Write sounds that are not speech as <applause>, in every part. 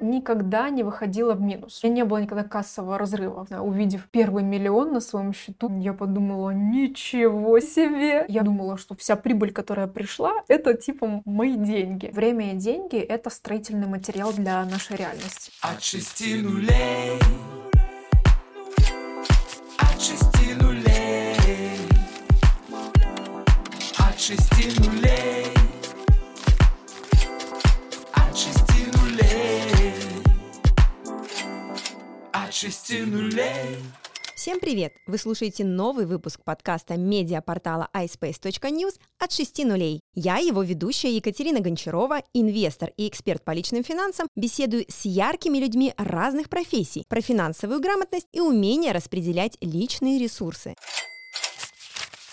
никогда не выходила в минус. У меня не было никогда кассового разрыва. Увидев первый миллион на своем счету, я подумала, ничего себе! Я думала, что вся прибыль, которая пришла, это типа мои деньги. Время и деньги — это строительный материал для нашей реальности. От шести нулей шести нулей. Всем привет! Вы слушаете новый выпуск подкаста медиапортала iSpace.news от 6 нулей. Я, его ведущая Екатерина Гончарова, инвестор и эксперт по личным финансам, беседую с яркими людьми разных профессий про финансовую грамотность и умение распределять личные ресурсы.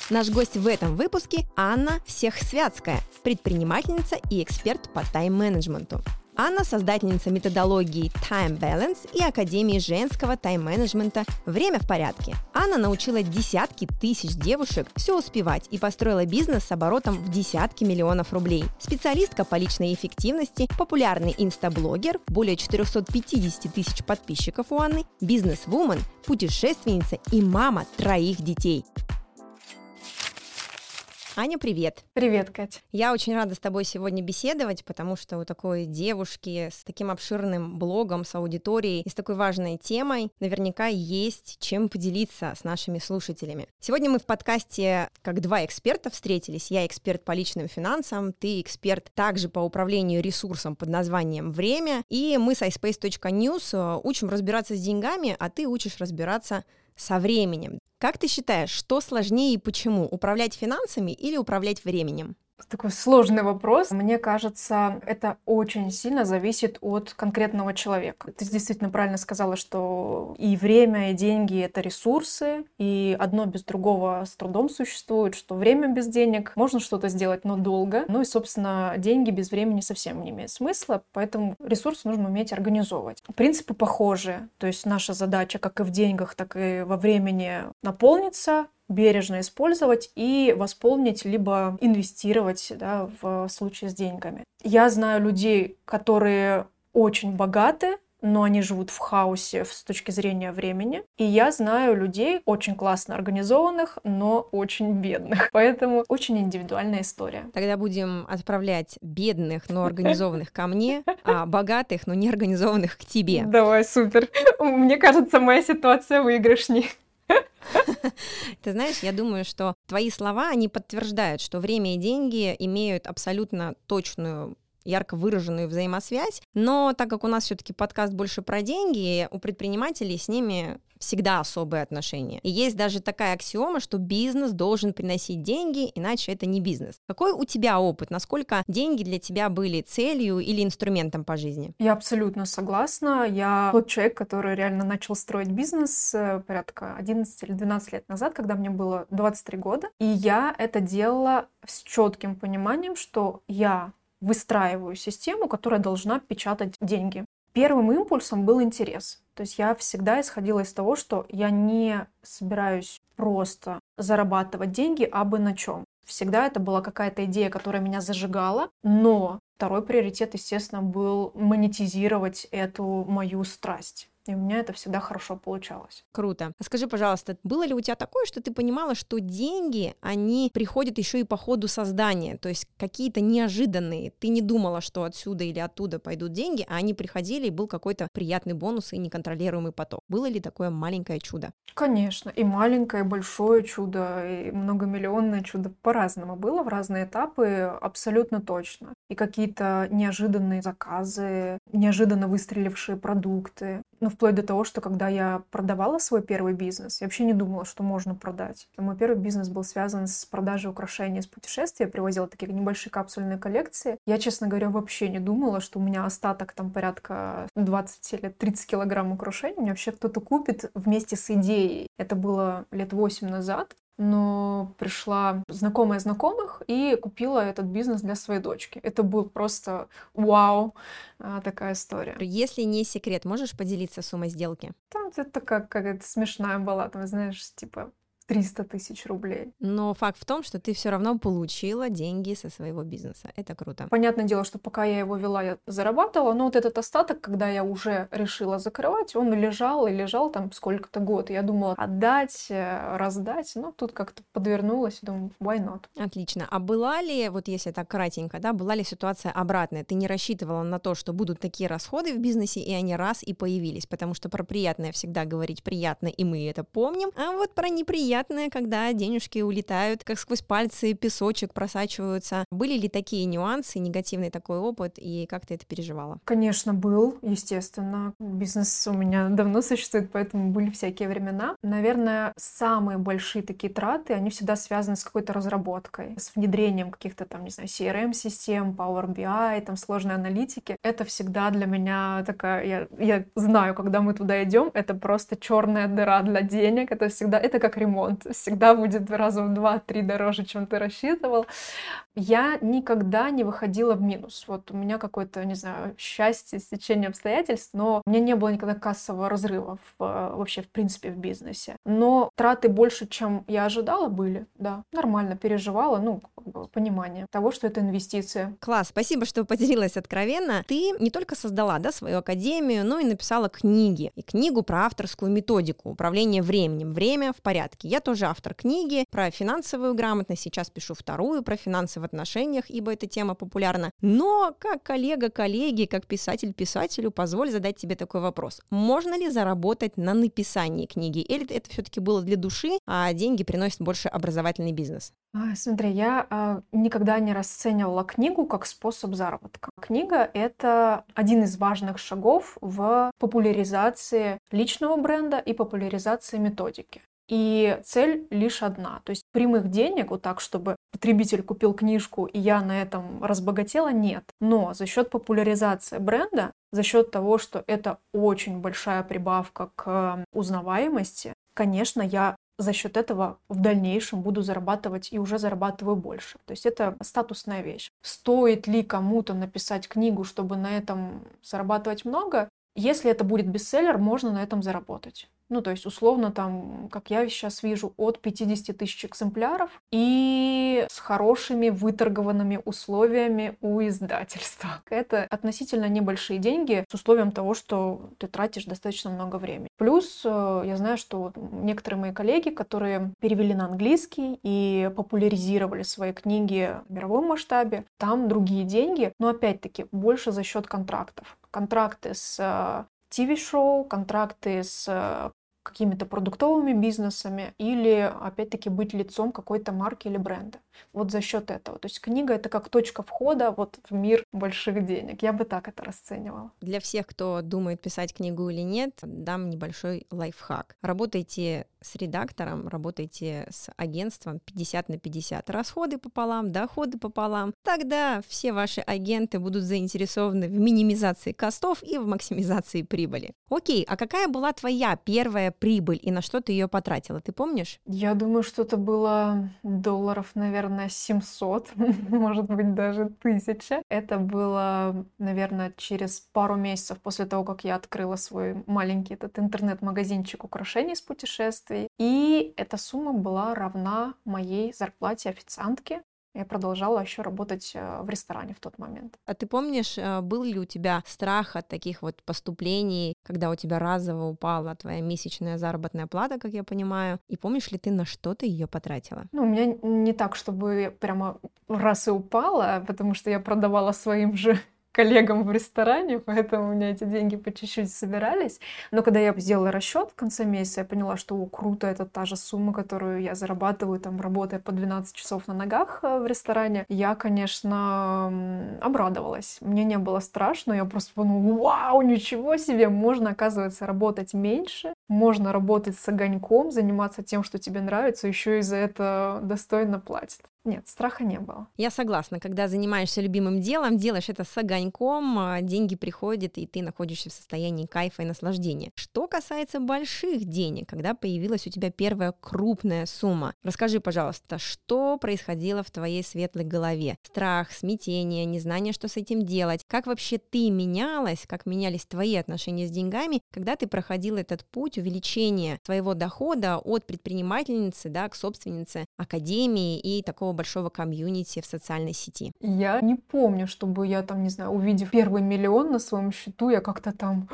Наш гость в этом выпуске Анна Всехсвятская, предпринимательница и эксперт по тайм-менеджменту. Анна – создательница методологии Time Balance и Академии женского тайм-менеджмента «Время в порядке». Анна научила десятки тысяч девушек все успевать и построила бизнес с оборотом в десятки миллионов рублей. Специалистка по личной эффективности, популярный инстаблогер, более 450 тысяч подписчиков у Анны, бизнес-вумен, путешественница и мама троих детей. Аня, привет! Привет, Катя! Я очень рада с тобой сегодня беседовать, потому что у такой девушки с таким обширным блогом, с аудиторией и с такой важной темой наверняка есть чем поделиться с нашими слушателями. Сегодня мы в подкасте как два эксперта встретились. Я эксперт по личным финансам, ты эксперт также по управлению ресурсом под названием «Время». И мы с iSpace.news э, учим разбираться с деньгами, а ты учишь разбираться со временем. Как ты считаешь, что сложнее и почему? Управлять финансами или управлять временем? Такой сложный вопрос. Мне кажется, это очень сильно зависит от конкретного человека. Ты действительно правильно сказала, что и время, и деньги — это ресурсы, и одно без другого с трудом существует, что время без денег можно что-то сделать, но долго. Ну и, собственно, деньги без времени совсем не имеют смысла, поэтому ресурсы нужно уметь организовывать. Принципы похожи, то есть наша задача как и в деньгах, так и во времени наполниться, бережно использовать и восполнить, либо инвестировать да, в случае с деньгами. Я знаю людей, которые очень богаты, но они живут в хаосе с точки зрения времени. И я знаю людей очень классно организованных, но очень бедных. <laughs> Поэтому очень индивидуальная история. Тогда будем отправлять бедных, но <laughs> организованных ко мне, а богатых, но не организованных к тебе. Давай, супер. <laughs> Мне кажется, моя ситуация выигрышней. Ты знаешь, я думаю, что твои слова, они подтверждают, что время и деньги имеют абсолютно точную ярко выраженную взаимосвязь, но так как у нас все-таки подкаст больше про деньги, у предпринимателей с ними всегда особые отношения. И есть даже такая аксиома, что бизнес должен приносить деньги, иначе это не бизнес. Какой у тебя опыт? Насколько деньги для тебя были целью или инструментом по жизни? Я абсолютно согласна. Я тот человек, который реально начал строить бизнес э, порядка 11 или 12 лет назад, когда мне было 23 года. И я это делала с четким пониманием, что я выстраиваю систему, которая должна печатать деньги. Первым импульсом был интерес. То есть я всегда исходила из того, что я не собираюсь просто зарабатывать деньги, а бы на чем. Всегда это была какая-то идея, которая меня зажигала, но второй приоритет, естественно, был монетизировать эту мою страсть. И у меня это всегда хорошо получалось. Круто. А скажи, пожалуйста, было ли у тебя такое, что ты понимала, что деньги, они приходят еще и по ходу создания, то есть какие-то неожиданные. Ты не думала, что отсюда или оттуда пойдут деньги, а они приходили, и был какой-то приятный бонус и неконтролируемый поток. Было ли такое маленькое чудо? Конечно. И маленькое, и большое чудо, и многомиллионное чудо по-разному было в разные этапы, абсолютно точно. И какие-то неожиданные заказы, неожиданно выстрелившие продукты. Ну, вплоть до того, что когда я продавала свой первый бизнес, я вообще не думала, что можно продать. Мой первый бизнес был связан с продажей украшений из путешествия. Я привозила такие небольшие капсульные коллекции. Я, честно говоря, вообще не думала, что у меня остаток там порядка 20 или 30 килограмм украшений. Мне вообще кто-то купит вместе с идеей. Это было лет 8 назад но пришла знакомая знакомых и купила этот бизнес для своей дочки. Это был просто вау, а, такая история. Если не секрет, можешь поделиться суммой сделки? Там это как какая-то смешная была, там, знаешь, типа 300 тысяч рублей. Но факт в том, что ты все равно получила деньги со своего бизнеса. Это круто. Понятное дело, что пока я его вела, я зарабатывала, но вот этот остаток, когда я уже решила закрывать, он лежал и лежал там сколько-то год. Я думала отдать, э, раздать, но тут как-то подвернулась и думаю, why not? Отлично. А была ли, вот если так кратенько, да, была ли ситуация обратная? Ты не рассчитывала на то, что будут такие расходы в бизнесе, и они раз и появились, потому что про приятное всегда говорить приятно, и мы это помним, а вот про неприятное, когда денежки улетают, как сквозь пальцы песочек просачиваются. Были ли такие нюансы, негативный такой опыт, и как ты это переживала? Конечно, был, естественно. Бизнес у меня <laughs> давно существует, поэтому были всякие времена. Наверное, самые большие такие траты, они всегда связаны с какой-то разработкой, с внедрением каких-то там, не знаю, CRM-систем, Power BI, там сложной аналитики. Это всегда для меня такая, я, я знаю, когда мы туда идем, это просто черная дыра для денег, это всегда, это как ремонт, всегда будет раза в два-три дороже, чем ты рассчитывал. Я никогда не выходила в минус. Вот у меня какое-то, не знаю, счастье, стечение обстоятельств, но у меня не было никогда кассового разрыва в, вообще, в принципе, в бизнесе. Но траты больше, чем я ожидала, были, да. Нормально переживала, ну, понимание того, что это инвестиция. Класс, спасибо, что поделилась откровенно. Ты не только создала, да, свою академию, но и написала книги. И книгу про авторскую методику управления временем. Время в порядке. Я тоже автор книги про финансовую грамотность. Сейчас пишу вторую про финансы в отношениях, ибо эта тема популярна. Но как коллега коллеги, как писатель писателю, позволь задать тебе такой вопрос. Можно ли заработать на написании книги? Или это все-таки было для души, а деньги приносит больше образовательный бизнес? Смотри, я а, никогда не расценивала книгу как способ заработка. Книга — это один из важных шагов в популяризации личного бренда и популяризации методики. И цель лишь одна. То есть прямых денег, вот так, чтобы потребитель купил книжку и я на этом разбогатела, нет. Но за счет популяризации бренда, за счет того, что это очень большая прибавка к узнаваемости, конечно, я за счет этого в дальнейшем буду зарабатывать и уже зарабатываю больше. То есть это статусная вещь. Стоит ли кому-то написать книгу, чтобы на этом зарабатывать много? Если это будет бестселлер, можно на этом заработать. Ну, то есть, условно, там, как я сейчас вижу, от 50 тысяч экземпляров и с хорошими выторгованными условиями у издательства. <laughs> Это относительно небольшие деньги с условием того, что ты тратишь достаточно много времени. Плюс э, я знаю, что некоторые мои коллеги, которые перевели на английский и популяризировали свои книги в мировом масштабе, там другие деньги, но опять-таки больше за счет контрактов. Контракты с TV-шоу, контракты с э, какими-то продуктовыми бизнесами или, опять-таки, быть лицом какой-то марки или бренда. Вот за счет этого. То есть книга — это как точка входа вот в мир больших денег. Я бы так это расценивала. Для всех, кто думает писать книгу или нет, дам небольшой лайфхак. Работайте с редактором, работайте с агентством 50 на 50. Расходы пополам, доходы пополам. Тогда все ваши агенты будут заинтересованы в минимизации костов и в максимизации прибыли. Окей, а какая была твоя первая прибыль и на что ты ее потратила, ты помнишь? Я думаю, что это было долларов, наверное, 700, <laughs> может быть, даже 1000. Это было, наверное, через пару месяцев после того, как я открыла свой маленький этот интернет-магазинчик украшений с путешествий. И эта сумма была равна моей зарплате официантки я продолжала еще работать э, в ресторане в тот момент. А ты помнишь, э, был ли у тебя страх от таких вот поступлений, когда у тебя разово упала твоя месячная заработная плата, как я понимаю, и помнишь ли ты, на что ты ее потратила? Ну, у меня не так, чтобы прямо раз и упала, потому что я продавала своим же коллегам в ресторане, поэтому у меня эти деньги по чуть-чуть собирались. Но когда я сделала расчет в конце месяца, я поняла, что о, круто, это та же сумма, которую я зарабатываю, там, работая по 12 часов на ногах э, в ресторане. Я, конечно, обрадовалась. Мне не было страшно, я просто подумала, вау, ничего себе, можно, оказывается, работать меньше, можно работать с огоньком, заниматься тем, что тебе нравится, еще и за это достойно платят. Нет, страха не было. Я согласна. Когда занимаешься любимым делом, делаешь это с огоньком, а, деньги приходят, и ты находишься в состоянии кайфа и наслаждения. Что касается больших денег, когда появилась у тебя первая крупная сумма, расскажи, пожалуйста, что происходило в твоей светлой голове? Страх, смятение, незнание, что с этим делать? Как вообще ты менялась, как менялись твои отношения с деньгами, когда ты проходила этот путь увеличения своего дохода от предпринимательницы да, к собственнице академии и такого большого комьюнити в социальной сети? Я не помню, чтобы я там, не знаю, увидев первый миллион на своем счету, я как-то там,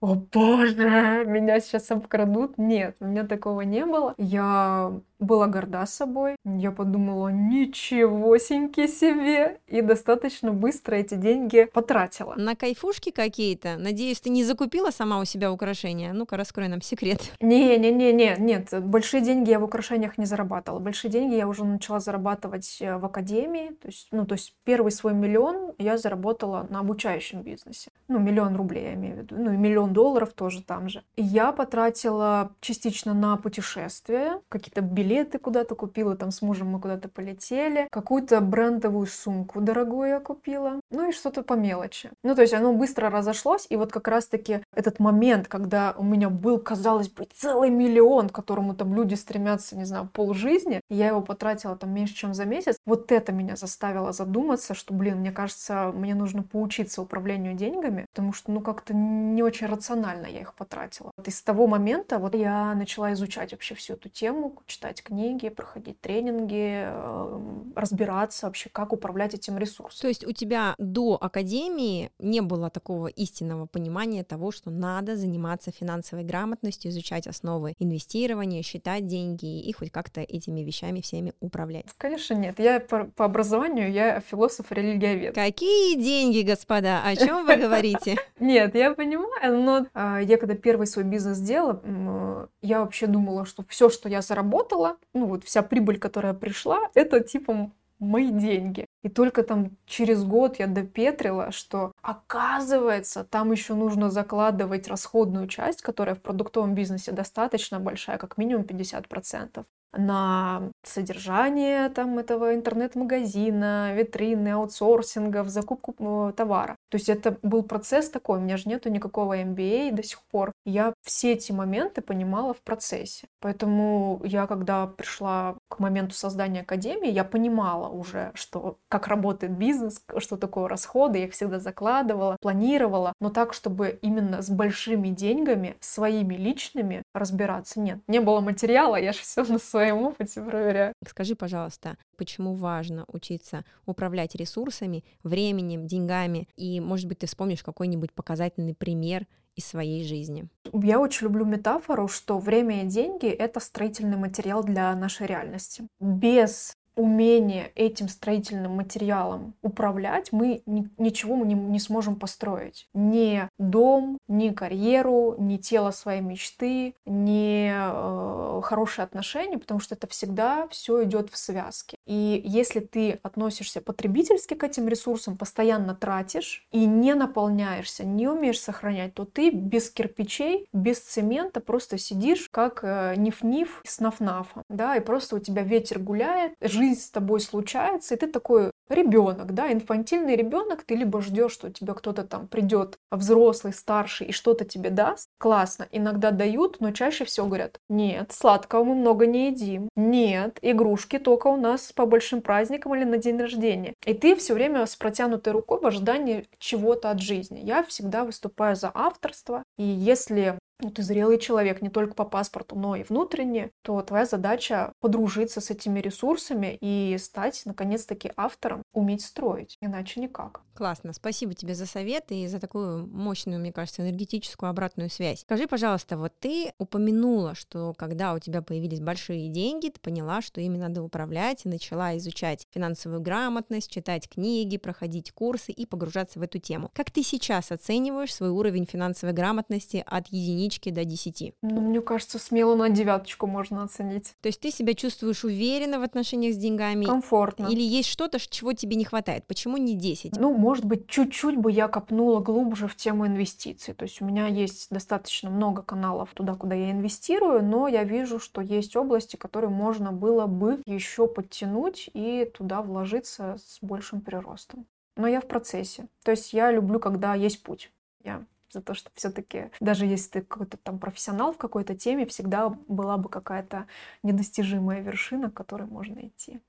о боже, меня сейчас обкрадут. Нет, у меня такого не было. Я была горда собой. Я подумала, ничего себе! И достаточно быстро эти деньги потратила. На кайфушки какие-то? Надеюсь, ты не закупила сама у себя украшения? Ну-ка, раскрой нам секрет. Не-не-не-не, нет. Большие деньги я в украшениях не зарабатывала. Большие деньги я уже начала зарабатывать э, в академии. То есть, ну, то есть первый свой миллион я заработала на обучающем бизнесе. Ну, миллион рублей я имею в виду. Ну, и миллион долларов тоже там же. Я потратила частично на путешествия, какие-то билеты билеты куда-то купила, там с мужем мы куда-то полетели, какую-то брендовую сумку дорогую я купила, ну и что-то по мелочи. Ну, то есть оно быстро разошлось, и вот как раз-таки этот момент, когда у меня был, казалось бы, целый миллион, к которому там люди стремятся, не знаю, полжизни, я его потратила там меньше, чем за месяц, вот это меня заставило задуматься, что, блин, мне кажется, мне нужно поучиться управлению деньгами, потому что, ну, как-то не очень рационально я их потратила. Вот из того момента вот я начала изучать вообще всю эту тему, читать читать книги, проходить тренинги, эм, разбираться вообще, как управлять этим ресурсом. То есть у тебя до академии не было такого истинного понимания того, что надо заниматься финансовой грамотностью, изучать основы инвестирования, считать деньги и хоть как-то этими вещами всеми управлять? Конечно, нет. Я по, по образованию я философ религиовед. Какие деньги, господа? О чем вы говорите? <laughs> Нет, я понимаю, но а, я когда первый свой бизнес делала, я вообще думала, что все, что я заработала, ну вот вся прибыль, которая пришла, это типа мои деньги. И только там через год я допетрила, что оказывается, там еще нужно закладывать расходную часть, которая в продуктовом бизнесе достаточно большая, как минимум 50% на содержание там этого интернет-магазина, витрины, аутсорсингов, закупку э, товара. То есть это был процесс такой, у меня же нету никакого MBA до сих пор. Я все эти моменты понимала в процессе. Поэтому я, когда пришла к моменту создания академии, я понимала уже, что как работает бизнес, что такое расходы, я их всегда закладывала, планировала, но так, чтобы именно с большими деньгами, своими личными разбираться, нет. Не было материала, я же все на своем опыте проверяю. Скажи, пожалуйста, почему важно учиться управлять ресурсами, временем, деньгами, и, может быть, ты вспомнишь какой-нибудь показательный пример из своей жизни. Я очень люблю метафору, что время и деньги — это строительный материал для нашей реальности. Без умение этим строительным материалом управлять, мы ни, ничего мы не, не сможем построить. Ни дом, ни карьеру, ни тело своей мечты, ни э, хорошие отношения, потому что это всегда все идет в связке. И если ты относишься потребительски к этим ресурсам, постоянно тратишь и не наполняешься, не умеешь сохранять, то ты без кирпичей, без цемента просто сидишь как э, ниф-ниф с наф-нафом, да, и просто у тебя ветер гуляет, жизнь жизнь с тобой случается, и ты такой ребенок, да, инфантильный ребенок, ты либо ждешь, что тебе кто-то там придет, взрослый, старший, и что-то тебе даст, классно, иногда дают, но чаще всего говорят, нет, сладкого мы много не едим, нет, игрушки только у нас по большим праздникам или на день рождения. И ты все время с протянутой рукой в ожидании чего-то от жизни. Я всегда выступаю за авторство, и если ну, ты зрелый человек не только по паспорту, но и внутренне, то твоя задача подружиться с этими ресурсами и стать, наконец-таки, автором, уметь строить, иначе никак. Классно, спасибо тебе за совет и за такую мощную, мне кажется, энергетическую обратную связь. Скажи, пожалуйста, вот ты упомянула, что когда у тебя появились большие деньги, ты поняла, что ими надо управлять, и начала изучать финансовую грамотность, читать книги, проходить курсы и погружаться в эту тему. Как ты сейчас оцениваешь свой уровень финансовой грамотности от единички до десяти? Ну, мне кажется, смело на девяточку можно оценить. То есть ты себя чувствуешь уверенно в отношениях с деньгами? Комфортно. Или есть что-то, чего тебе не хватает? Почему не 10? Ну, может быть, чуть-чуть бы я копнула глубже в тему инвестиций. То есть у меня есть достаточно много каналов туда, куда я инвестирую, но я вижу, что есть области, которые можно было бы еще подтянуть и туда вложиться с большим приростом. Но я в процессе. То есть я люблю, когда есть путь. Я за то, что все-таки даже если ты какой-то там профессионал в какой-то теме, всегда была бы какая-то недостижимая вершина, к которой можно идти.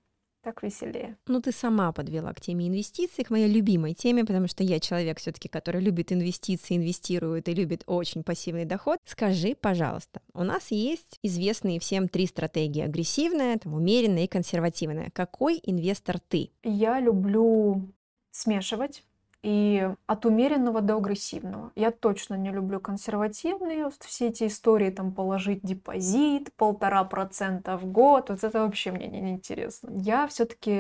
Так веселее. Ну, ты сама подвела к теме инвестиций, к моей любимой теме, потому что я человек все-таки, который любит инвестиции, инвестирует и любит очень пассивный доход. Скажи, пожалуйста, у нас есть известные всем три стратегии: агрессивная, там, умеренная и консервативная. Какой инвестор ты? Я люблю смешивать и от умеренного до агрессивного. Я точно не люблю консервативные, все эти истории, там, положить депозит, полтора процента в год, вот это вообще мне не интересно. Я все-таки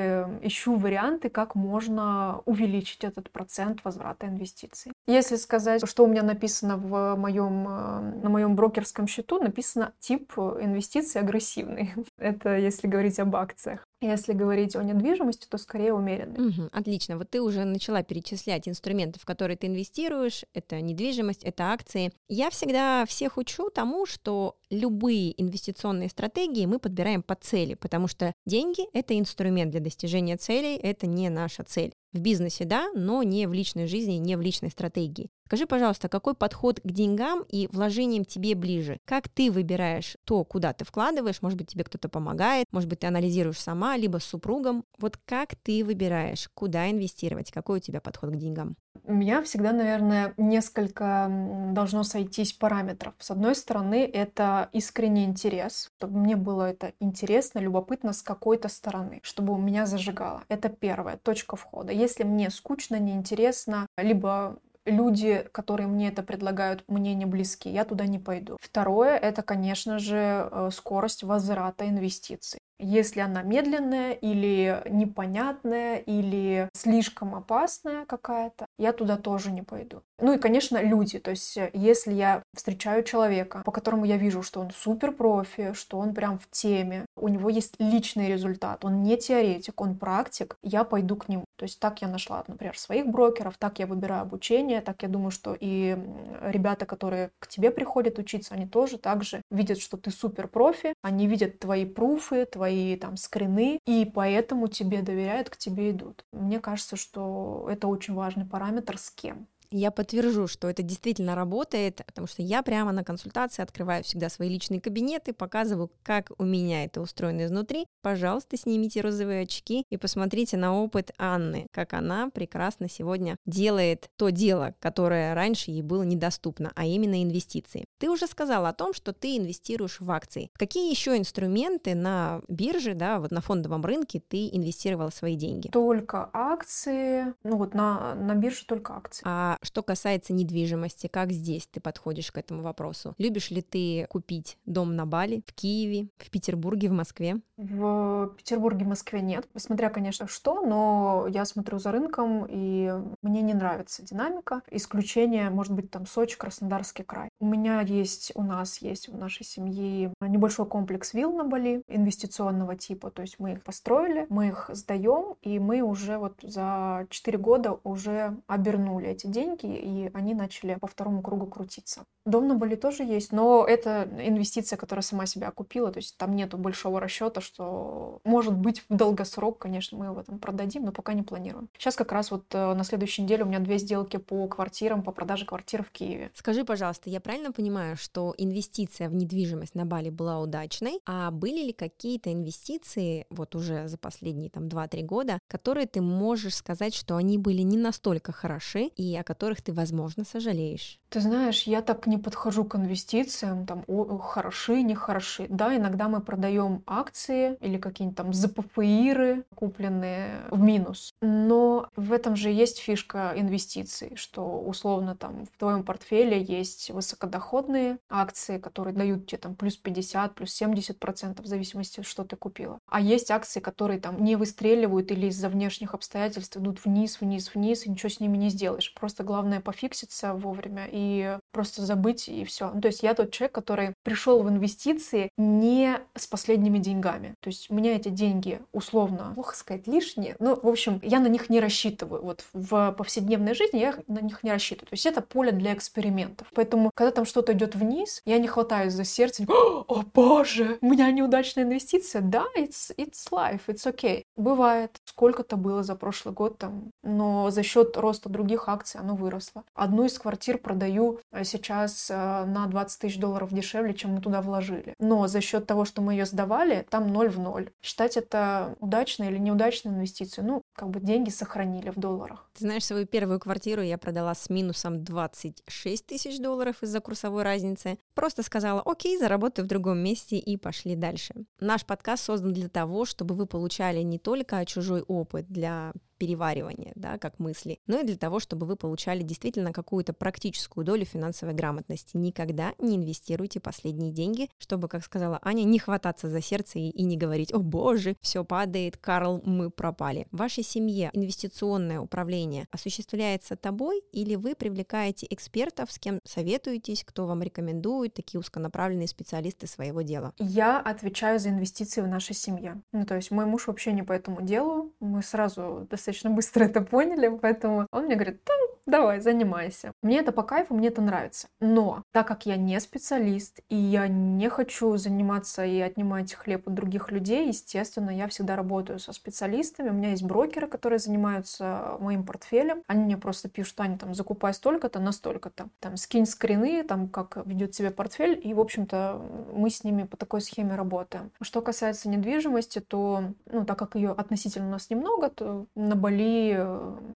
ищу варианты, как можно увеличить этот процент возврата инвестиций. Если сказать, что у меня написано в моем, э, на моем брокерском счету, написано тип инвестиций агрессивный. <laughs> Это если говорить об акциях. Если говорить о недвижимости, то скорее умеренный. Угу, отлично. Вот ты уже начала перечислять инструменты, в которые ты инвестируешь. Это недвижимость, это акции. Я всегда всех учу тому, что любые инвестиционные стратегии мы подбираем по цели, потому что деньги — это инструмент для достижения целей, это не наша цель. В бизнесе, да, но не в личной жизни, не в личной стратегии. Скажи, пожалуйста, какой подход к деньгам и вложениям тебе ближе? Как ты выбираешь то, куда ты вкладываешь? Может быть, тебе кто-то помогает, может быть, ты анализируешь сама, либо с супругом. Вот как ты выбираешь, куда инвестировать? Какой у тебя подход к деньгам? У меня всегда, наверное, несколько должно сойтись параметров. С одной стороны, это искренний интерес, чтобы мне было это интересно, любопытно с какой-то стороны, чтобы у меня зажигало. Это первая точка входа. Если мне скучно, неинтересно, либо люди, которые мне это предлагают, мне не близки, я туда не пойду. Второе, это, конечно же, э, скорость возврата инвестиций. Если она медленная или непонятная, или слишком опасная какая-то, я туда тоже не пойду. Ну и, конечно, люди. То есть, э, если я встречаю человека, по которому я вижу, что он супер профи, что он прям в теме, у него есть личный результат, он не теоретик, он практик, я пойду к нему. То есть так я нашла, например, своих брокеров, так я выбираю обучение, так я думаю, что и ребята, которые к тебе приходят учиться, они тоже также видят, что ты супер профи, они видят твои пруфы, твои там скрины, и поэтому тебе доверяют, к тебе идут. Мне кажется, что это очень важный параметр с кем. Я подтвержу, что это действительно работает, потому что я прямо на консультации открываю всегда свои личные кабинеты, показываю, как у меня это устроено изнутри. Пожалуйста, снимите розовые очки и посмотрите на опыт Анны, как она прекрасно сегодня делает то дело, которое раньше ей было недоступно, а именно инвестиции. Ты уже сказала о том, что ты инвестируешь в акции. Какие еще инструменты на бирже, да, вот на фондовом рынке ты инвестировала свои деньги? Только акции, ну вот на, на бирже только акции. А что касается недвижимости, как здесь ты подходишь к этому вопросу? Любишь ли ты купить дом на Бали, в Киеве, в Петербурге, в Москве? В Петербурге, Москве нет. Смотря, конечно, что, но я смотрю за рынком, и мне не нравится динамика. Исключение, может быть, там Сочи, Краснодарский край. У меня есть, у нас есть в нашей семье небольшой комплекс вилл на Бали инвестиционного типа. То есть мы их построили, мы их сдаем, и мы уже вот за 4 года уже обернули эти деньги деньги, и они начали по второму кругу крутиться. Дом на Бали тоже есть, но это инвестиция, которая сама себя окупила, то есть там нету большого расчета, что может быть в долгосрок, конечно, мы его там продадим, но пока не планируем. Сейчас как раз вот э, на следующей неделе у меня две сделки по квартирам, по продаже квартир в Киеве. Скажи, пожалуйста, я правильно понимаю, что инвестиция в недвижимость на Бали была удачной, а были ли какие-то инвестиции вот уже за последние там 2-3 года, которые ты можешь сказать, что они были не настолько хороши и о которых ты, возможно, сожалеешь? Ты знаешь, я так не подхожу к инвестициям, там, о, хороши, не хороши. Да, иногда мы продаем акции или какие-нибудь там ЗПФИры, купленные в минус. Но в этом же есть фишка инвестиций, что условно там в твоем портфеле есть высокодоходные акции, которые дают тебе там плюс 50, плюс 70 процентов в зависимости, что ты купила. А есть акции, которые там не выстреливают или из-за внешних обстоятельств идут вниз, вниз, вниз, и ничего с ними не сделаешь. Просто главное пофикситься вовремя и просто забыть, и все. Ну, то есть я тот человек, который пришел в инвестиции не с последними деньгами. То есть у меня эти деньги условно, плохо сказать, лишние. Ну, в общем, я на них не рассчитываю. Вот в повседневной жизни я на них не рассчитываю. То есть это поле для экспериментов. Поэтому, когда там что-то идет вниз, я не хватаюсь за сердце. О, боже, у меня неудачная инвестиция. Да, it's, it's life, it's okay. Бывает. Сколько-то было за прошлый год там. Но за счет роста других акций оно выросла. Одну из квартир продаю э, сейчас э, на 20 тысяч долларов дешевле, чем мы туда вложили. Но за счет того, что мы ее сдавали, там ноль в ноль. Считать это удачной или неудачной инвестицией, ну, как бы деньги сохранили в долларах. Ты знаешь, свою первую квартиру я продала с минусом 26 тысяч долларов из-за курсовой разницы. Просто сказала, окей, заработаю в другом месте и пошли дальше. Наш подкаст создан для того, чтобы вы получали не только чужой опыт для переваривания, да, как мысли, но и для того, чтобы вы получали действительно какую-то практическую долю финансовой грамотности. Никогда не инвестируйте последние деньги, чтобы, как сказала Аня, не хвататься за сердце и, и не говорить, о боже, все падает, Карл, мы пропали. В вашей семье инвестиционное управление осуществляется тобой или вы привлекаете экспертов, с кем советуетесь, кто вам рекомендует, такие узконаправленные специалисты своего дела? Я отвечаю за инвестиции в нашей семье. Ну, то есть мой муж вообще не по этому делу. Мы сразу достаточно достаточно быстро это поняли, поэтому он мне говорит, да, давай, занимайся. Мне это по кайфу, мне это нравится. Но так как я не специалист, и я не хочу заниматься и отнимать хлеб у других людей, естественно, я всегда работаю со специалистами. У меня есть брокеры, которые занимаются моим портфелем. Они мне просто пишут, Аня, там, закупай столько-то на столько-то. Там, скинь скрины, там, как ведет себя портфель, и, в общем-то, мы с ними по такой схеме работаем. Что касается недвижимости, то, ну, так как ее относительно у нас немного, то на Бали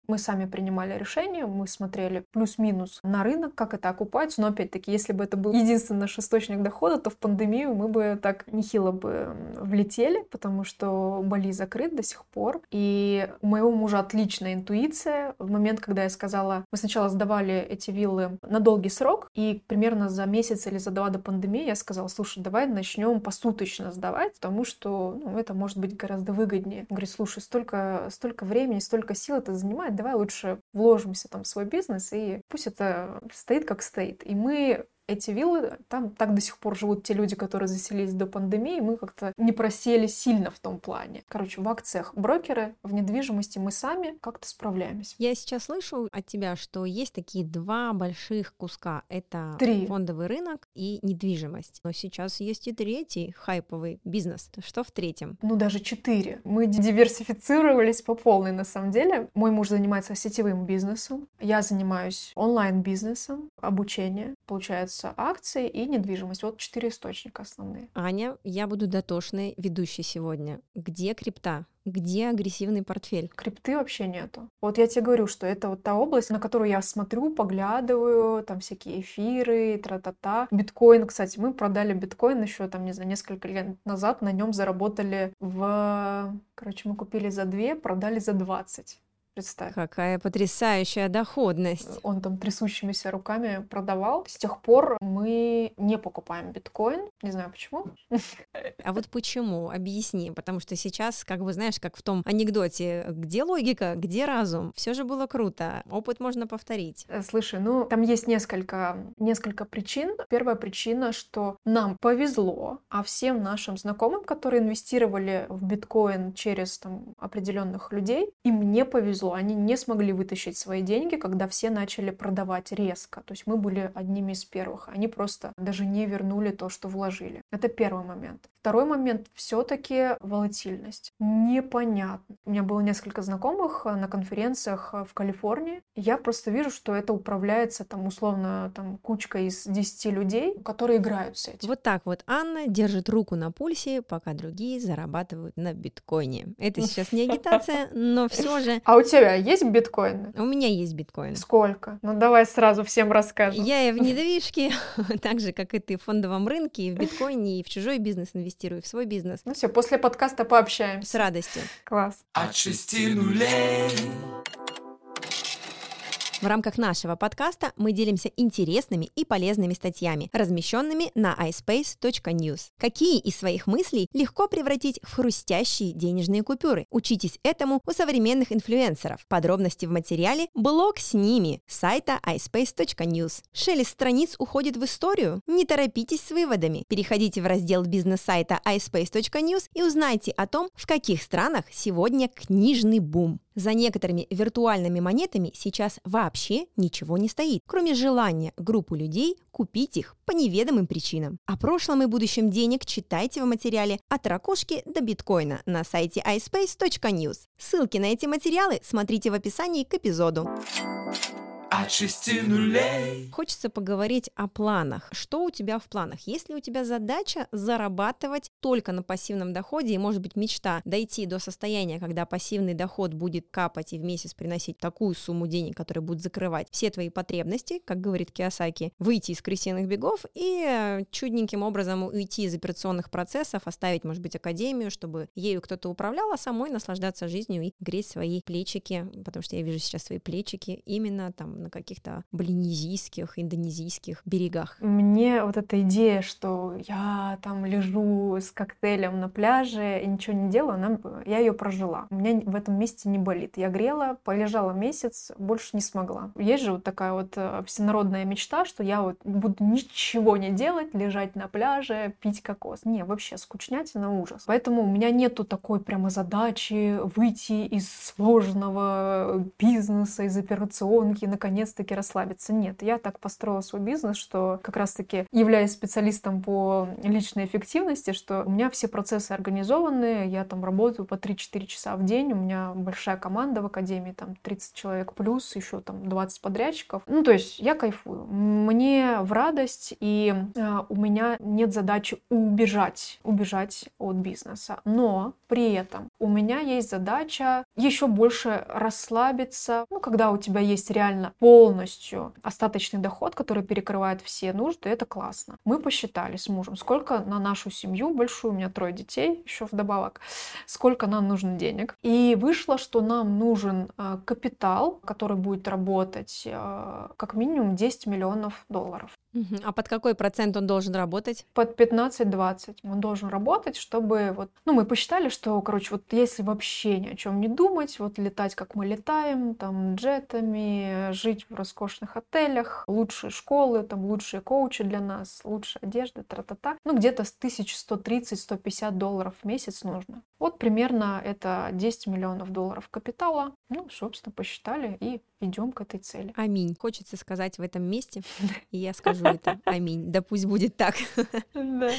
мы сами принимали решение, мы смотрели плюс-минус на рынок, как это окупать, но опять-таки, если бы это был единственный наш источник дохода, то в пандемию мы бы так нехило бы влетели, потому что Бали закрыт до сих пор, и у моего мужа отличная интуиция. В момент, когда я сказала, мы сначала сдавали эти виллы на долгий срок, и примерно за месяц или за два до пандемии я сказала, слушай, давай начнем посуточно сдавать, потому что ну, это может быть гораздо выгоднее. Он говорит, слушай, столько, столько времени, столько сил это занимает, давай лучше вложимся там свой бизнес, и пусть это стоит как стоит. И мы эти виллы, там так до сих пор живут те люди, которые заселились до пандемии, мы как-то не просели сильно в том плане. Короче, в акциях брокеры, в недвижимости мы сами как-то справляемся. Я сейчас слышу от тебя, что есть такие два больших куска. Это Три. фондовый рынок и недвижимость. Но сейчас есть и третий хайповый бизнес. Что в третьем? Ну, даже четыре. Мы диверсифицировались по полной, на самом деле. Мой муж занимается сетевым бизнесом. Я занимаюсь онлайн-бизнесом, обучение. Получается, продаются акции и недвижимость. Вот четыре источника основные. Аня, я буду дотошной ведущей сегодня. Где крипта? Где агрессивный портфель? Крипты вообще нету. Вот я тебе говорю, что это вот та область, на которую я смотрю, поглядываю, там всякие эфиры, тра-та-та. Биткоин, кстати, мы продали биткоин еще там, не знаю, несколько лет назад, на нем заработали в... Короче, мы купили за 2, продали за 20 представь. Какая потрясающая доходность. Он там трясущимися руками продавал. С тех пор мы не покупаем биткоин. Не знаю почему. А вот почему? Объясни. Потому что сейчас, как бы, знаешь, как в том анекдоте, где логика, где разум? Все же было круто. Опыт можно повторить. Э, слушай, ну, там есть несколько, несколько причин. Первая причина, что нам повезло, а всем нашим знакомым, которые инвестировали в биткоин через там, определенных людей, им не повезло они не смогли вытащить свои деньги, когда все начали продавать резко. То есть мы были одними из первых. Они просто даже не вернули то, что вложили. Это первый момент. Второй момент все-таки волатильность. Непонятно. У меня было несколько знакомых на конференциях в Калифорнии. Я просто вижу, что это управляется там условно там кучка из 10 людей, которые играют с этим. Вот так вот Анна держит руку на пульсе, пока другие зарабатывают на биткоине. Это сейчас не агитация, но все же. А у тебя есть биткоины? У меня есть биткоин. Сколько? Ну давай сразу всем расскажем. Я и в недвижке, <laughs> так же, как и ты в фондовом рынке, и в биткоине, и в чужой бизнес инвестирую, в свой бизнес. Ну все, после подкаста пообщаемся. С радостью. Класс. От шести нулей. В рамках нашего подкаста мы делимся интересными и полезными статьями, размещенными на ispace.news. Какие из своих мыслей легко превратить в хрустящие денежные купюры? Учитесь этому у современных инфлюенсеров. Подробности в материале «Блог с ними» сайта ispace.news. Шелест страниц уходит в историю? Не торопитесь с выводами. Переходите в раздел бизнес-сайта ispace.news и узнайте о том, в каких странах сегодня книжный бум. За некоторыми виртуальными монетами сейчас вообще ничего не стоит, кроме желания группы людей купить их по неведомым причинам. О прошлом и будущем денег читайте в материале «От ракушки до биткоина» на сайте ispace.news. Ссылки на эти материалы смотрите в описании к эпизоду. От шести нулей. Хочется поговорить о планах. Что у тебя в планах? Есть ли у тебя задача зарабатывать только на пассивном доходе и, может быть, мечта дойти до состояния, когда пассивный доход будет капать и в месяц приносить такую сумму денег, которая будет закрывать все твои потребности, как говорит Киосаки, выйти из крысиных бегов и э, чудненьким образом уйти из операционных процессов, оставить, может быть, академию, чтобы ею кто-то управлял, а самой наслаждаться жизнью и греть свои плечики, потому что я вижу сейчас свои плечики именно там на каких-то блинезийских, индонезийских берегах. Мне вот эта идея, что я там лежу с коктейлем на пляже и ничего не делаю, она, я ее прожила. У меня в этом месте не болит. Я грела, полежала месяц, больше не смогла. Есть же вот такая вот э, всенародная мечта, что я вот буду ничего не делать, лежать на пляже, пить кокос. Не, вообще скучнятина ужас. Поэтому у меня нету такой прямо задачи выйти из сложного бизнеса, из операционки, наконец наконец-таки расслабиться. Нет, я так построила свой бизнес, что как раз-таки являюсь специалистом по личной эффективности, что у меня все процессы организованы, я там работаю по 3-4 часа в день, у меня большая команда в академии, там 30 человек плюс, еще там 20 подрядчиков. Ну, то есть я кайфую. Мне в радость, и э, у меня нет задачи убежать, убежать от бизнеса. Но при этом у меня есть задача еще больше расслабиться, ну, когда у тебя есть реально полностью остаточный доход, который перекрывает все нужды, это классно. Мы посчитали с мужем, сколько на нашу семью большую, у меня трое детей еще вдобавок, сколько нам нужно денег. И вышло, что нам нужен э, капитал, который будет работать э, как минимум 10 миллионов долларов. А под какой процент он должен работать? Под 15-20 он должен работать, чтобы вот, ну мы посчитали, что, короче, вот если вообще ни о чем не думать, вот летать, как мы летаем, там джетами, жить в роскошных отелях, лучшие школы, там лучшие коучи для нас, лучшая одежда, тра-та-та, ну где-то с 1130-150 долларов в месяц нужно. Вот примерно это 10 миллионов долларов капитала. Ну, собственно, посчитали и идем к этой цели. Аминь. Хочется сказать в этом месте, <laughs> и я скажу это. Аминь. Да пусть будет так. <laughs> Да.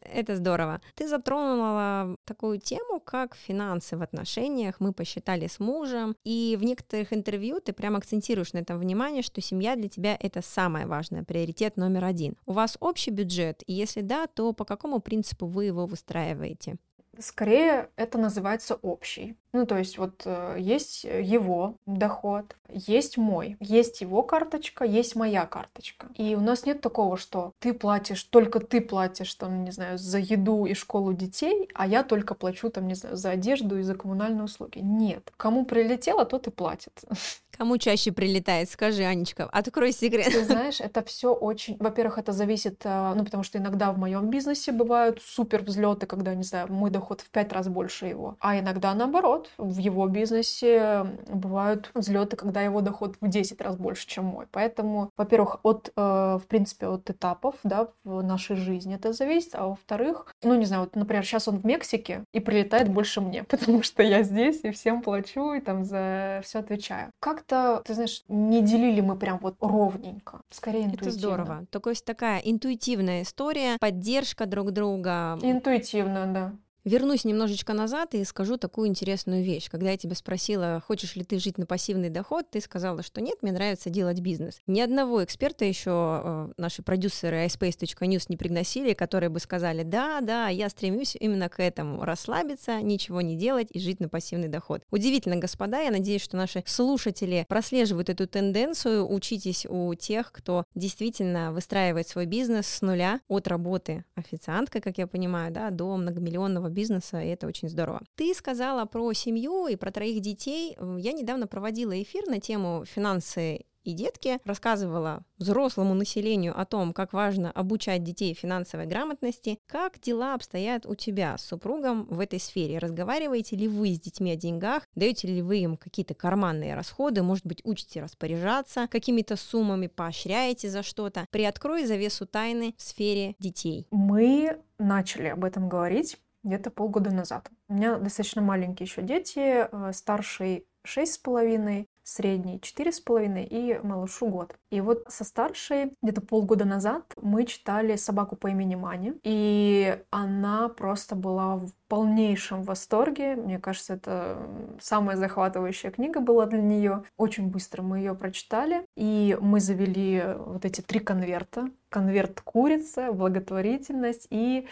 Это здорово. Ты затронула такую тему, как финансы в отношениях. Мы посчитали с мужем. И в некоторых интервью ты прям акцентируешь на этом внимание, что семья для тебя это самое важное, приоритет номер один. У вас общий бюджет? И если да, то по какому принципу вы его выстраиваете? Скорее, это называется общий. Ну, то есть вот э, есть его доход, есть мой, есть его карточка, есть моя карточка. И у нас нет такого, что ты платишь, только ты платишь, там, не знаю, за еду и школу детей, а я только плачу, там, не знаю, за одежду и за коммунальные услуги. Нет. Кому прилетело, тот и платит. <laughs> Кому чаще прилетает? Скажи, Анечка, открой секрет. Ты <laughs> знаешь, это все очень... Во-первых, это зависит, э, ну, потому что иногда в моем бизнесе бывают супер взлеты, когда, не знаю, мой доход в пять раз больше его. А иногда наоборот. В его бизнесе бывают взлеты, когда его доход в 10 раз больше, чем мой. Поэтому, во-первых, от, э, в принципе, от этапов, да, в нашей жизни это зависит. А во-вторых, ну, не знаю, вот, например, сейчас он в Мексике и прилетает больше мне, <laughs> потому что я здесь и всем плачу, и там за все отвечаю. Как как-то, ты знаешь, не делили мы прям вот ровненько, скорее интуитивно. Это здорово. То есть такая интуитивная история, поддержка друг друга. Интуитивно, да. Вернусь немножечко назад и скажу такую интересную вещь. Когда я тебя спросила, хочешь ли ты жить на пассивный доход, ты сказала, что нет, мне нравится делать бизнес. Ни одного эксперта еще э, наши продюсеры iSpace.news не пригласили, которые бы сказали, да, да, я стремлюсь именно к этому, расслабиться, ничего не делать и жить на пассивный доход. Удивительно, господа, я надеюсь, что наши слушатели прослеживают эту тенденцию, учитесь у тех, кто действительно выстраивает свой бизнес с нуля от работы официанткой, как я понимаю, да, до многомиллионного бизнеса, и это очень здорово. Ты сказала про семью и про троих детей. Я недавно проводила эфир на тему финансы и детки, рассказывала взрослому населению о том, как важно обучать детей финансовой грамотности. Как дела обстоят у тебя с супругом в этой сфере? Разговариваете ли вы с детьми о деньгах? Даете ли вы им какие-то карманные расходы? Может быть, учите распоряжаться какими-то суммами, поощряете за что-то? Приоткрой завесу тайны в сфере детей. Мы начали об этом говорить где-то полгода назад. У меня достаточно маленькие еще дети, э, старший шесть с половиной, средний четыре с половиной и малышу год. И вот со старшей где-то полгода назад мы читали «Собаку по имени Мани», и она просто была в полнейшем восторге. Мне кажется, это самая захватывающая книга была для нее. Очень быстро мы ее прочитали, и мы завели вот эти три конверта. Конверт курица, благотворительность и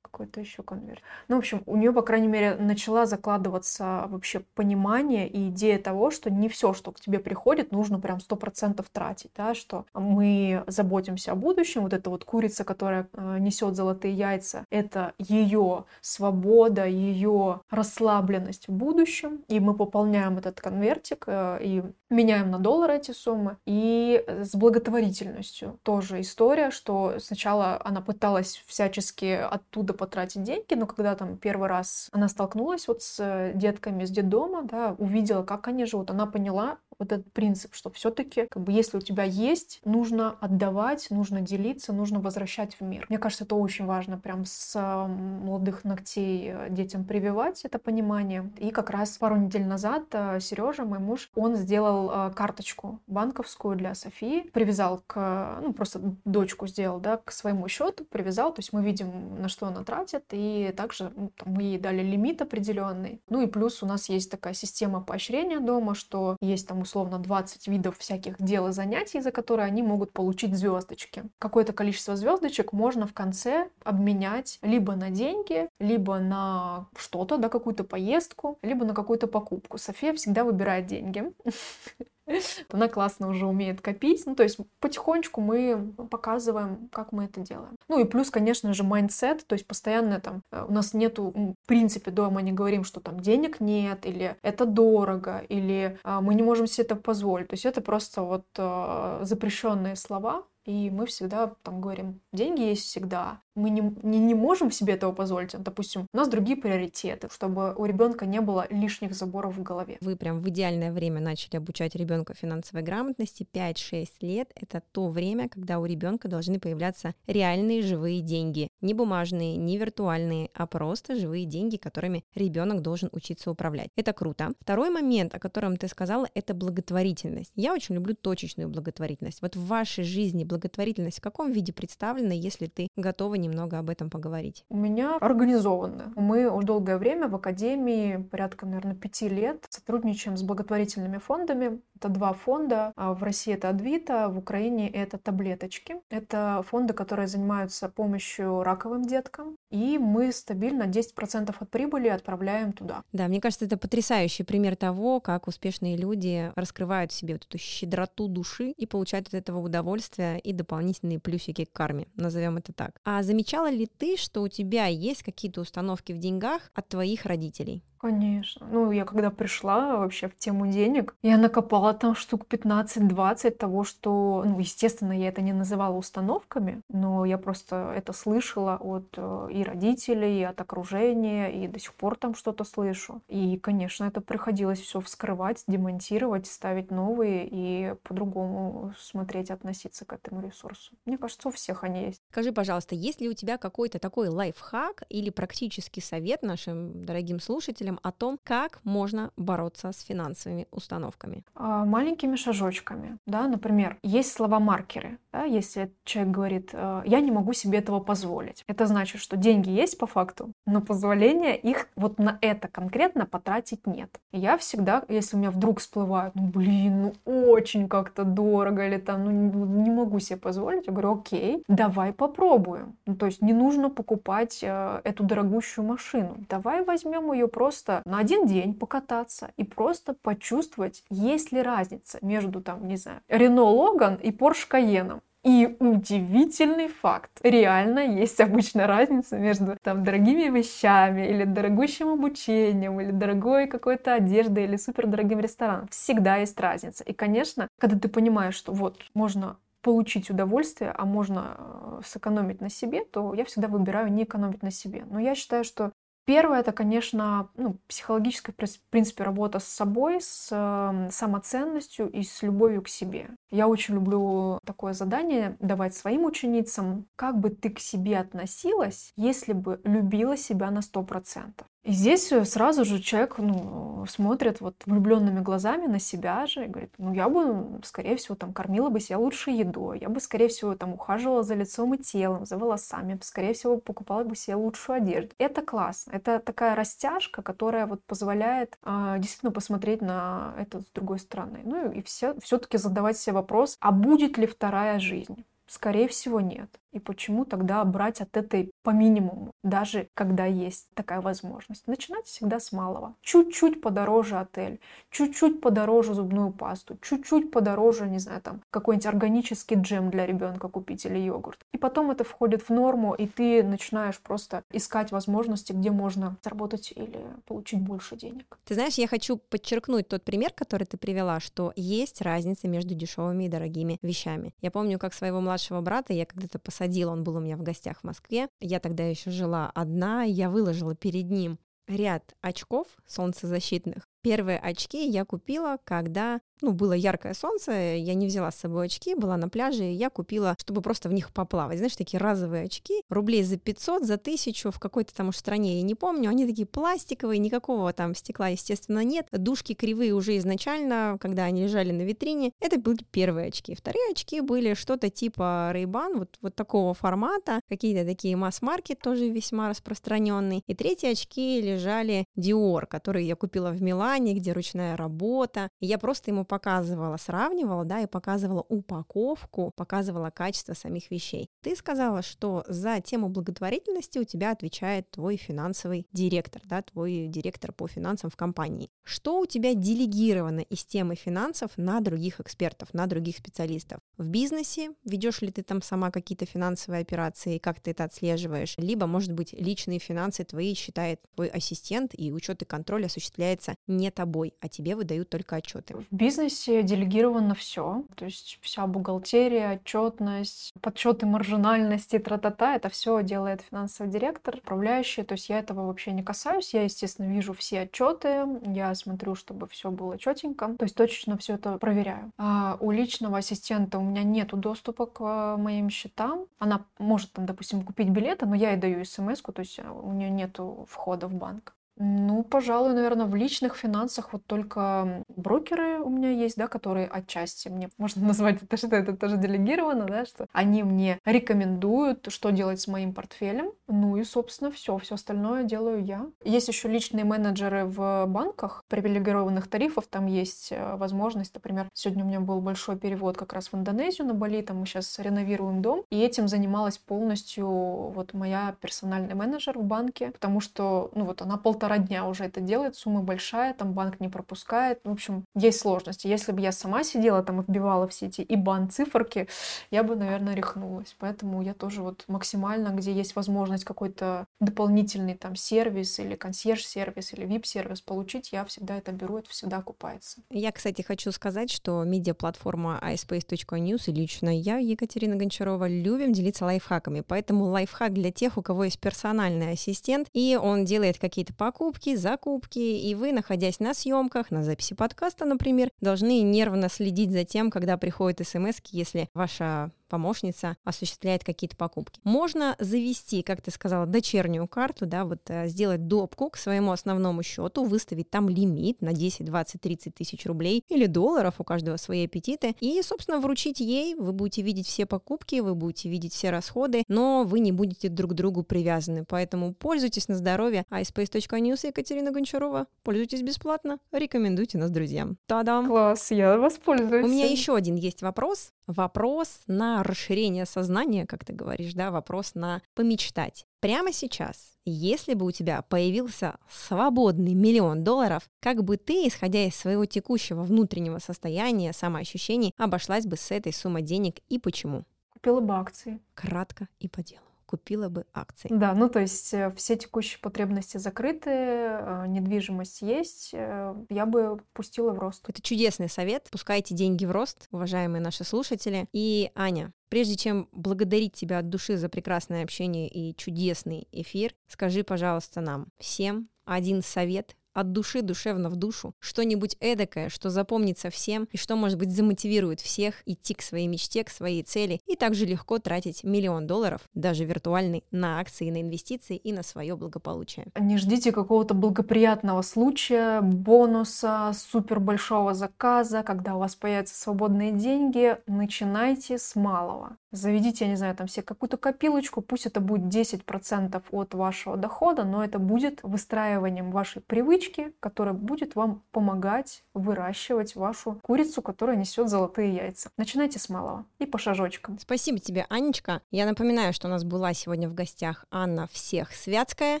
какой-то еще конверт. Ну, в общем, у нее, по крайней мере, начала закладываться вообще понимание и идея того, что не все, что к тебе приходит, нужно прям сто процентов тратить, да, что мы заботимся о будущем, вот эта вот курица, которая э, несет золотые яйца, это ее свобода, ее расслабленность в будущем, и мы пополняем этот конвертик э, и меняем на доллары эти суммы, и с благотворительностью тоже история, что сначала она пыталась всячески оттуда потратить деньги, но когда там первый раз она столкнулась вот с э, детками с детдома, да, увидела, как они живут, она поняла, вот этот принцип, что все-таки, как бы, если у тебя есть, нужно отдавать, нужно делиться, нужно возвращать в мир. Мне кажется, это очень важно, прям с молодых ногтей э, детям прививать это понимание. И как раз пару недель назад э, Сережа, мой муж, он сделал э, карточку банковскую для Софии, привязал к, ну просто дочку сделал, да, к своему счету, привязал, то есть мы видим, на что она тратит, и также ну, там, мы ей дали лимит определенный. Ну и плюс у нас есть такая система поощрения дома, что есть там условно 20 видов всяких дел и занятий, за которые они могут получить звездочки. Какое-то количество звездочек можно в конце обменять либо на деньги, либо на что-то, да, какую-то поездку, либо на какую-то покупку. София всегда выбирает деньги. <laughs> <laughs> Она классно уже умеет копить. Ну, то есть потихонечку мы показываем, как мы это делаем. Ну и плюс, конечно же, mindset, то есть постоянно там э, у нас нету, в принципе, дома не говорим, что там денег нет, или это дорого, или а, мы не можем себе это позволить. То есть это просто вот э, запрещенные слова, и мы всегда там говорим, деньги есть всегда, мы не, не, не можем себе этого позволить. Допустим, у нас другие приоритеты, чтобы у ребенка не было лишних заборов в голове. Вы прям в идеальное время начали обучать ребенка финансовой грамотности. 5-6 лет — это то время, когда у ребенка должны появляться реальные живые деньги. Не бумажные, не виртуальные, а просто живые деньги, которыми ребенок должен учиться управлять. Это круто. Второй момент, о котором ты сказала, это благотворительность. Я очень люблю точечную благотворительность. Вот в вашей жизни благотворительность в каком виде представлена, если ты готова немного об этом поговорить? У меня организованно. Мы уже долгое время в Академии, порядка, наверное, пяти лет, сотрудничаем с благотворительными фондами. Это два фонда. А в России это Адвита, в Украине это таблеточки. Это фонды, которые занимаются помощью раковым деткам. И мы стабильно 10% от прибыли отправляем туда. Да, мне кажется, это потрясающий пример того, как успешные люди раскрывают в себе вот эту щедроту души и получают от этого удовольствие и дополнительные плюсики к карме, назовем это так. А замечала ли ты, что у тебя есть какие-то установки в деньгах от твоих родителей? Конечно. Ну, я когда пришла вообще в тему денег, я накопала там штук 15-20 того, что, ну, естественно, я это не называла установками, но я просто это слышала от э, и родителей, и от окружения, и до сих пор там что-то слышу. И, конечно, это приходилось все вскрывать, демонтировать, ставить новые и по-другому смотреть, относиться к этому ресурсу. Мне кажется, у всех они есть. Скажи, пожалуйста, есть ли у тебя какой-то такой лайфхак или практический совет нашим дорогим слушателям, слушателям о том, как можно бороться с финансовыми установками. А, маленькими шажочками, да, например, есть слова-маркеры, да, если человек говорит, «Э, я не могу себе этого позволить. Это значит, что деньги есть по факту, но позволения их вот на это конкретно потратить нет. Я всегда, если у меня вдруг всплывают, ну блин, ну очень как-то дорого или там, ну не могу себе позволить, я говорю, окей, давай попробуем. Ну, то есть не нужно покупать э, эту дорогущую машину. Давай возьмем ее просто на один день покататься и просто почувствовать, есть ли разница между там, не знаю, Рено Логан и Порш Каеном. И удивительный факт. Реально есть обычно разница между там дорогими вещами или дорогущим обучением или дорогой какой-то одеждой или супердорогим рестораном. Всегда есть разница. И, конечно, когда ты понимаешь, что вот можно получить удовольствие, а можно э, сэкономить на себе, то я всегда выбираю не экономить на себе. Но я считаю, что Первое это, конечно, ну, психологическая, в принципе, работа с собой, с э, самоценностью и с любовью к себе. Я очень люблю такое задание давать своим ученицам, как бы ты к себе относилась, если бы любила себя на 100%. И здесь э, сразу же человек ну, смотрит вот влюбленными глазами на себя же и говорит, ну я бы, скорее всего, там кормила бы себя лучшей едой, я бы, скорее всего, там ухаживала за лицом и телом, за волосами, скорее всего, покупала бы себе лучшую одежду. Это классно. Это такая растяжка, которая вот позволяет э, действительно посмотреть на это с другой стороны. Ну и все, все-таки задавать себе вопрос, а будет ли вторая жизнь? Скорее всего, нет. И почему тогда брать от этой по минимуму, даже когда есть такая возможность? Начинать всегда с малого. Чуть-чуть подороже отель, чуть-чуть подороже зубную пасту, чуть-чуть подороже, не знаю, там, какой-нибудь органический джем для ребенка купить или йогурт. И потом это входит в норму, и ты начинаешь просто искать возможности, где можно заработать или получить больше денег. Ты знаешь, я хочу подчеркнуть тот пример, который ты привела, что есть разница между дешевыми и дорогими вещами. Я помню, как своего младшего брата я когда-то посадила он был у меня в гостях в Москве. Я тогда еще жила одна, я выложила перед ним ряд очков солнцезащитных. Первые очки я купила, когда ну, было яркое солнце, я не взяла с собой очки, была на пляже, и я купила, чтобы просто в них поплавать. Знаешь, такие разовые очки, рублей за 500, за 1000 в какой-то там уж стране, я не помню, они такие пластиковые, никакого там стекла, естественно, нет. Душки кривые уже изначально, когда они лежали на витрине. Это были первые очки. Вторые очки были что-то типа Ray-Ban, вот, вот такого формата, какие-то такие масс-маркет тоже весьма распространенные. И третьи очки лежали Dior, которые я купила в Милане, где ручная работа. И я просто ему показывала, сравнивала, да, и показывала упаковку, показывала качество самих вещей. Ты сказала, что за тему благотворительности у тебя отвечает твой финансовый директор, да, твой директор по финансам в компании. Что у тебя делегировано из темы финансов на других экспертов, на других специалистов? В бизнесе ведешь ли ты там сама какие-то финансовые операции, как ты это отслеживаешь? Либо, может быть, личные финансы твои считает твой ассистент, и учет и контроль осуществляется не тобой, а тебе выдают только отчеты. В бизнесе делегировано все. То есть вся бухгалтерия, отчетность, подсчеты маржинальности, тра-та-та, это все делает финансовый директор, управляющий. То есть я этого вообще не касаюсь. Я, естественно, вижу все отчеты, я смотрю, чтобы все было четенько. То есть точечно все это проверяю. А у личного ассистента у меня нет доступа к э, моим счетам. Она может там, допустим, купить билеты, но я ей даю смс то есть у нее нет входа в банк. Ну, пожалуй, наверное, в личных финансах вот только брокеры у меня есть, да, которые отчасти мне можно <laughs> назвать это, что это тоже делегировано, да, что они мне рекомендуют, что делать с моим портфелем. Ну и, собственно, все, все остальное делаю я. Есть еще личные менеджеры в банках привилегированных тарифов, там есть э, возможность, например, сегодня у меня был большой перевод как раз в Индонезию на Бали, там мы сейчас реновируем дом, и этим занималась полностью вот моя персональный менеджер в банке, потому что, ну вот она полтора полтора дня уже это делает, сумма большая, там банк не пропускает. В общем, есть сложности. Если бы я сама сидела там и вбивала все эти ИБАН циферки, я бы, наверное, рехнулась. Поэтому я тоже вот максимально, где есть возможность какой-то дополнительный там сервис или консьерж-сервис или VIP-сервис получить, я всегда это беру, это всегда окупается. Я, кстати, хочу сказать, что медиаплатформа iSpace.news и лично я, Екатерина Гончарова, любим делиться лайфхаками. Поэтому лайфхак для тех, у кого есть персональный ассистент, и он делает какие-то покупки, покупки, закупки, и вы, находясь на съемках, на записи подкаста, например, должны нервно следить за тем, когда приходят смс, если ваша помощница осуществляет какие-то покупки. Можно завести, как ты сказала, дочернюю карту, да, вот э, сделать допку к своему основному счету, выставить там лимит на 10, 20, 30 тысяч рублей или долларов, у каждого свои аппетиты, и, собственно, вручить ей, вы будете видеть все покупки, вы будете видеть все расходы, но вы не будете друг к другу привязаны, поэтому пользуйтесь на здоровье. iSpace.news Екатерина Гончарова. Пользуйтесь бесплатно, рекомендуйте нас друзьям. Та-дам! Класс, я воспользуюсь. У меня еще один есть вопрос. Вопрос на расширение сознания, как ты говоришь, да, вопрос на помечтать. Прямо сейчас, если бы у тебя появился свободный миллион долларов, как бы ты, исходя из своего текущего внутреннего состояния, самоощущений, обошлась бы с этой суммой денег и почему? Купила бы акции. Кратко и по делу купила бы акции. Да, ну то есть э, все текущие потребности закрыты, э, недвижимость есть, э, я бы пустила в рост. Это чудесный совет. Пускайте деньги в рост, уважаемые наши слушатели. И, Аня, Прежде чем благодарить тебя от души за прекрасное общение и чудесный эфир, скажи, пожалуйста, нам всем один совет от души душевно в душу, что-нибудь эдакое, что запомнится всем и что, может быть, замотивирует всех идти к своей мечте, к своей цели и также легко тратить миллион долларов, даже виртуальный, на акции, на инвестиции и на свое благополучие. Не ждите какого-то благоприятного случая, бонуса, супер большого заказа, когда у вас появятся свободные деньги, начинайте с малого. Заведите, я не знаю, там себе какую-то копилочку, пусть это будет 10% от вашего дохода, но это будет выстраиванием вашей привычки, которая будет вам помогать выращивать вашу курицу, которая несет золотые яйца. Начинайте с малого и по шажочкам. Спасибо тебе, Анечка. Я напоминаю, что у нас была сегодня в гостях Анна Всех Святская,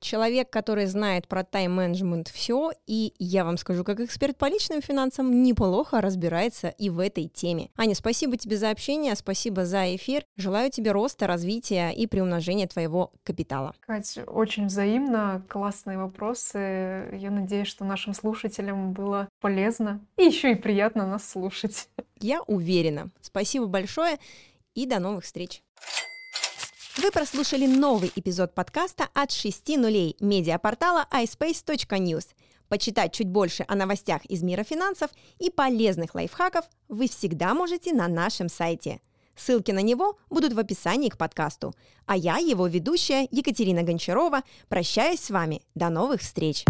человек, который знает про тайм-менеджмент все, и я вам скажу, как эксперт по личным финансам, неплохо разбирается и в этой теме. Аня, спасибо тебе за общение, спасибо за эфир. Желаю тебе роста, развития и приумножения твоего капитала. Катя, очень взаимно, классные вопросы. Я надеюсь, что нашим слушателям было полезно и еще и приятно нас слушать. Я уверена. Спасибо большое и до новых встреч. Вы прослушали новый эпизод подкаста от 6 нулей медиапортала iSpace.news. Почитать чуть больше о новостях из мира финансов и полезных лайфхаков вы всегда можете на нашем сайте – Ссылки на него будут в описании к подкасту. А я, его ведущая Екатерина Гончарова, прощаюсь с вами. До новых встреч!